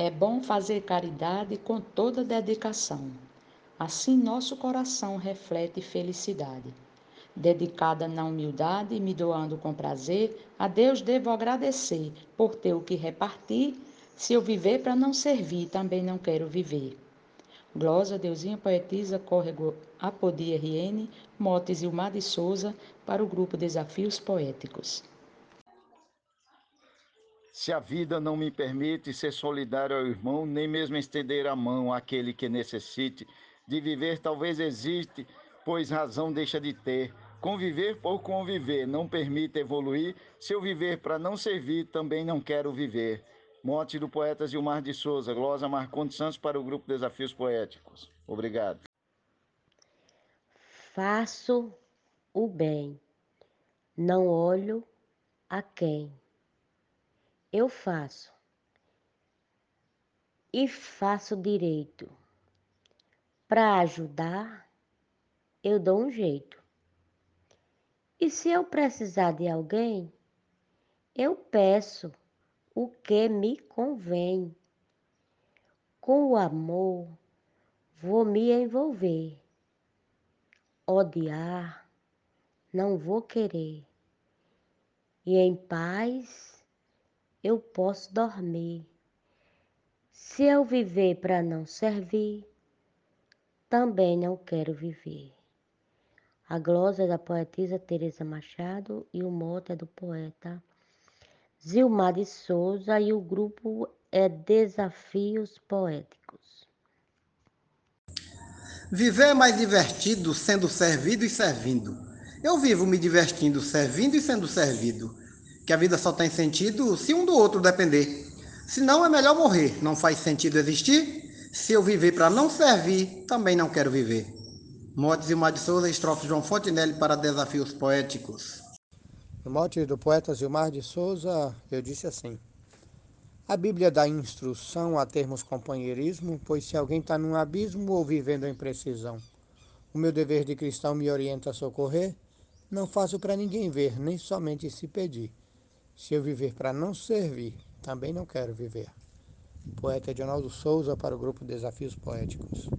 É bom fazer caridade com toda dedicação. Assim nosso coração reflete felicidade. Dedicada na humildade, me doando com prazer, a Deus devo agradecer por ter o que repartir. Se eu viver para não servir, também não quero viver. Glosa, Deusinha Poetisa, Córrego Apodi RN, Motes Ilmar de Souza, para o grupo Desafios Poéticos. Se a vida não me permite ser solidário ao irmão, nem mesmo estender a mão àquele que necessite, de viver talvez existe, pois razão deixa de ter. Conviver por conviver não permite evoluir, se eu viver para não servir, também não quero viver. Mote do poeta Gilmar de Souza, glosa Marcondes Santos para o grupo Desafios Poéticos. Obrigado. Faço o bem, não olho a quem eu faço e faço direito. Para ajudar, eu dou um jeito. E se eu precisar de alguém, eu peço o que me convém. Com o amor, vou me envolver. Odiar, não vou querer. E em paz, eu posso dormir. Se eu viver para não servir, também não quero viver. A glosa é da poetisa Teresa Machado e o mote é do poeta Zilmar de Souza e o grupo é Desafios Poéticos. Viver é mais divertido sendo servido e servindo. Eu vivo me divertindo servindo e sendo servido que a vida só tem sentido se um do outro depender. Se não, é melhor morrer. Não faz sentido existir. Se eu viver para não servir, também não quero viver. Motes Zilmar de Souza, estrofe João Fontenelle para Desafios Poéticos. No mote do poeta Zilmar de Souza, eu disse assim: A Bíblia dá instrução a termos companheirismo, pois se alguém está num abismo ou vivendo em precisão, o meu dever de cristão me orienta a socorrer. Não faço para ninguém ver, nem somente se pedir. Se eu viver para não servir, também não quero viver. Poeta Edinaldo Souza para o grupo Desafios Poéticos.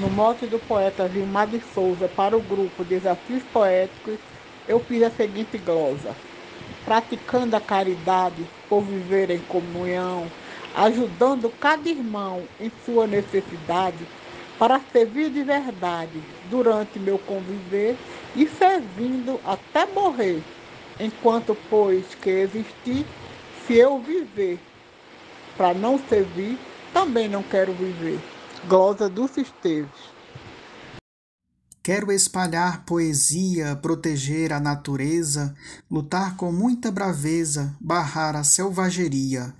No mote do poeta Gilmar de Souza para o grupo Desafios Poéticos, eu fiz a seguinte glosa. Praticando a caridade por viver em comunhão, ajudando cada irmão em sua necessidade, para servir de verdade durante meu conviver e servindo até morrer enquanto pois que existir, se eu viver para não servir, também não quero viver. Glosa dos Esteves. Quero espalhar poesia, proteger a natureza, lutar com muita braveza, barrar a selvageria,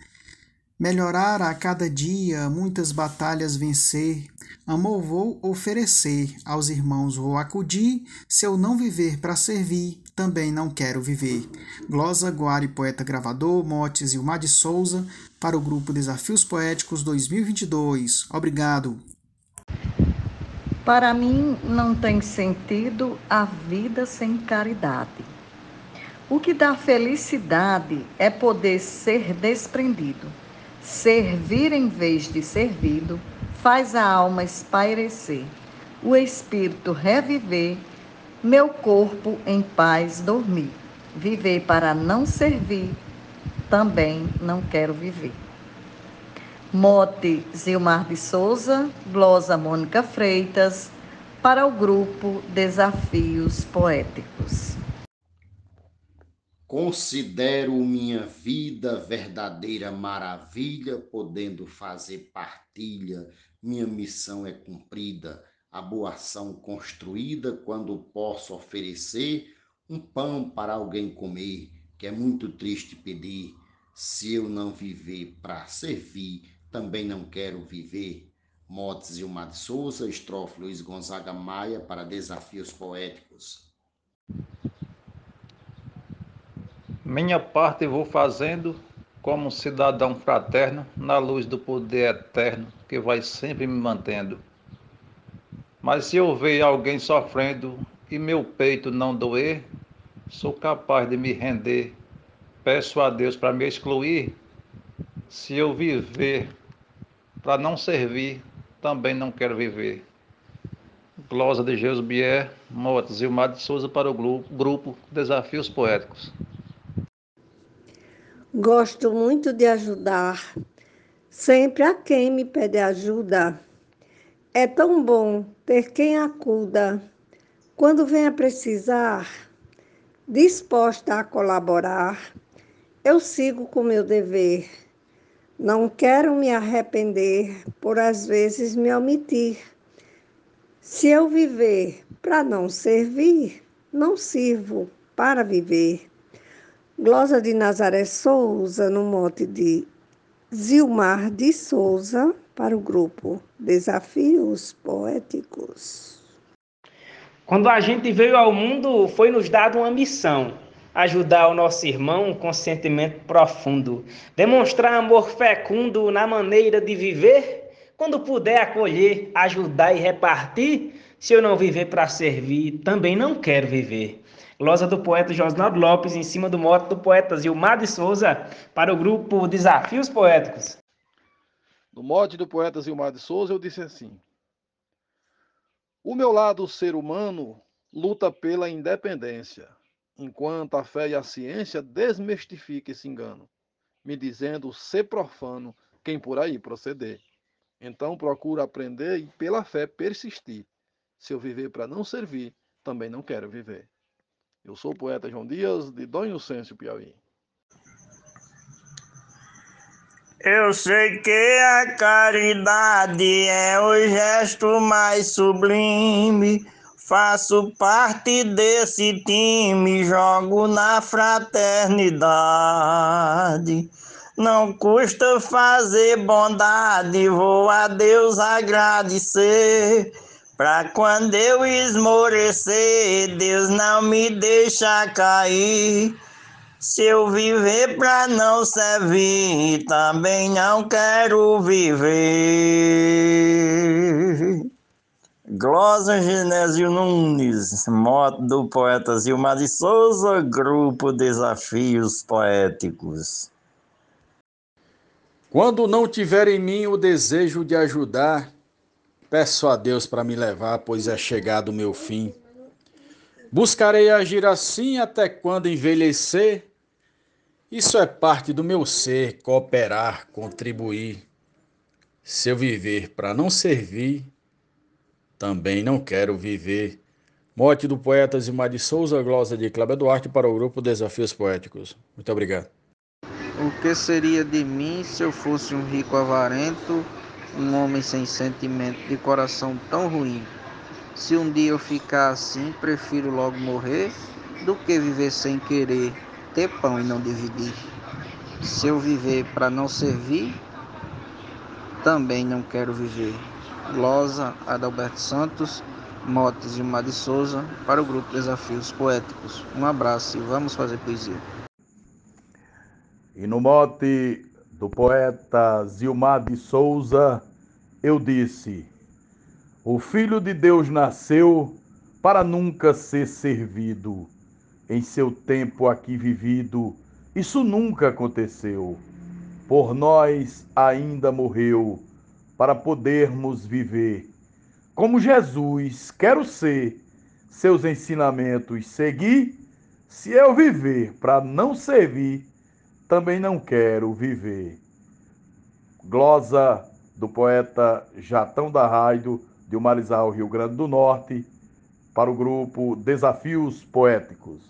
melhorar a cada dia, muitas batalhas vencer, Amor vou oferecer, aos irmãos vou acudir, se eu não viver para servir, também não quero viver. Glosa Guari, poeta gravador, Motes e Mar de Souza, para o grupo Desafios Poéticos 2022. Obrigado. Para mim não tem sentido a vida sem caridade. O que dá felicidade é poder ser desprendido, servir em vez de servido faz a alma espairecer, o espírito reviver, meu corpo em paz dormir. Viver para não servir, também não quero viver. Mote Zilmar de Souza, glosa Mônica Freitas, para o grupo Desafios Poéticos. Considero minha vida verdadeira maravilha, podendo fazer partilha minha missão é cumprida, a boa ação construída quando posso oferecer um pão para alguém comer, que é muito triste pedir. Se eu não viver para servir, também não quero viver. Motes Gilmar de Souza, estrofe Luiz Gonzaga Maia para Desafios Poéticos. Minha parte vou fazendo como cidadão fraterno na luz do poder eterno que vai sempre me mantendo. Mas se eu ver alguém sofrendo e meu peito não doer, sou capaz de me render. Peço a Deus para me excluir, Se eu viver para não servir, também não quero viver. Glosa de Jesus Bier, Motas, Mar de Souza para o grupo Desafios Poéticos. Gosto muito de ajudar, sempre a quem me pede ajuda. É tão bom ter quem acuda quando vem a precisar, disposta a colaborar. Eu sigo com meu dever. Não quero me arrepender por às vezes me omitir. Se eu viver para não servir, não sirvo para viver. Glosa de Nazaré Souza, no mote de Zilmar de Souza, para o grupo Desafios Poéticos. Quando a gente veio ao mundo, foi nos dado uma missão: ajudar o nosso irmão com sentimento profundo, demonstrar amor fecundo na maneira de viver. Quando puder acolher, ajudar e repartir, se eu não viver para servir, também não quero viver. Glosa do poeta Josnaldo Lopes, em cima do mote do poeta Zilmar de Souza, para o grupo Desafios Poéticos. No mote do poeta Zilmar de Souza, eu disse assim: O meu lado ser humano luta pela independência, enquanto a fé e a ciência desmistificam esse engano, me dizendo ser profano quem por aí proceder. Então procuro aprender e pela fé persistir. Se eu viver para não servir, também não quero viver. Eu sou o poeta João Dias, de Dom Inocêncio, Piauí. Eu sei que a caridade é o gesto mais sublime. Faço parte desse time, jogo na fraternidade. Não custa fazer bondade, vou a Deus agradecer. Pra quando eu esmorecer, Deus não me deixa cair. Se eu viver pra não servir, também não quero viver. Glosa Genésio Nunes, moto do poeta Zilmar de Souza, grupo Desafios Poéticos. Quando não tiver em mim o desejo de ajudar, Peço a Deus para me levar, pois é chegado o meu fim. Buscarei agir assim até quando envelhecer. Isso é parte do meu ser, cooperar, contribuir. Se eu viver para não servir, também não quero viver. Morte do poeta Zimar de Souza, glosa de Cláudio Duarte para o grupo Desafios Poéticos. Muito obrigado. O que seria de mim se eu fosse um rico avarento? Um homem sem sentimento, de coração tão ruim. Se um dia eu ficar assim, prefiro logo morrer do que viver sem querer, ter pão e não dividir. Se eu viver para não servir, também não quero viver. Glosa Adalberto Santos, Motes e Mar de Souza, para o grupo Desafios Poéticos. Um abraço e vamos fazer poesia. E no mote do poeta Zilmar de Souza, eu disse: O Filho de Deus nasceu para nunca ser servido. Em seu tempo aqui vivido, isso nunca aconteceu. Por nós ainda morreu, para podermos viver. Como Jesus, quero ser, seus ensinamentos seguir. Se eu viver para não servir, também não quero viver. Glosa do poeta Jatão da Raido, de Marizal, Rio Grande do Norte, para o grupo Desafios Poéticos.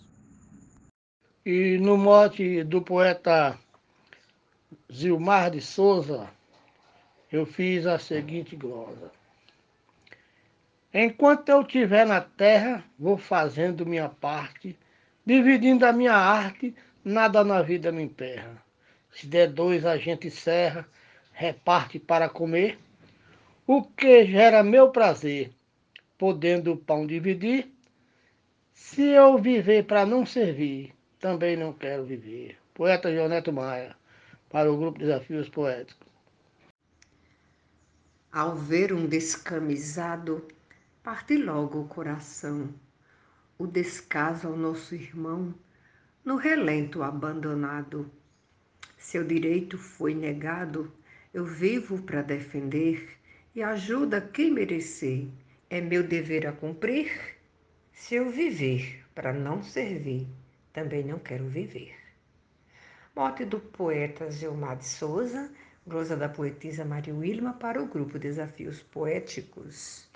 E no mote do poeta Zilmar de Souza, eu fiz a seguinte glosa. Enquanto eu estiver na terra, vou fazendo minha parte, dividindo a minha arte nada na vida me emperra. Se der dois, a gente serra, reparte para comer. O que gera meu prazer, podendo o pão dividir. Se eu viver para não servir, também não quero viver. Poeta Joneto Maia, para o grupo Desafios Poéticos. Ao ver um descamisado, parte logo o coração. O descaso ao nosso irmão no relento abandonado. Seu direito foi negado, eu vivo para defender e ajuda quem merecer. É meu dever a cumprir. Se eu viver para não servir, também não quero viver. Mote do poeta Gilmar de Souza, glosa da poetisa Maria Wilma para o grupo Desafios Poéticos.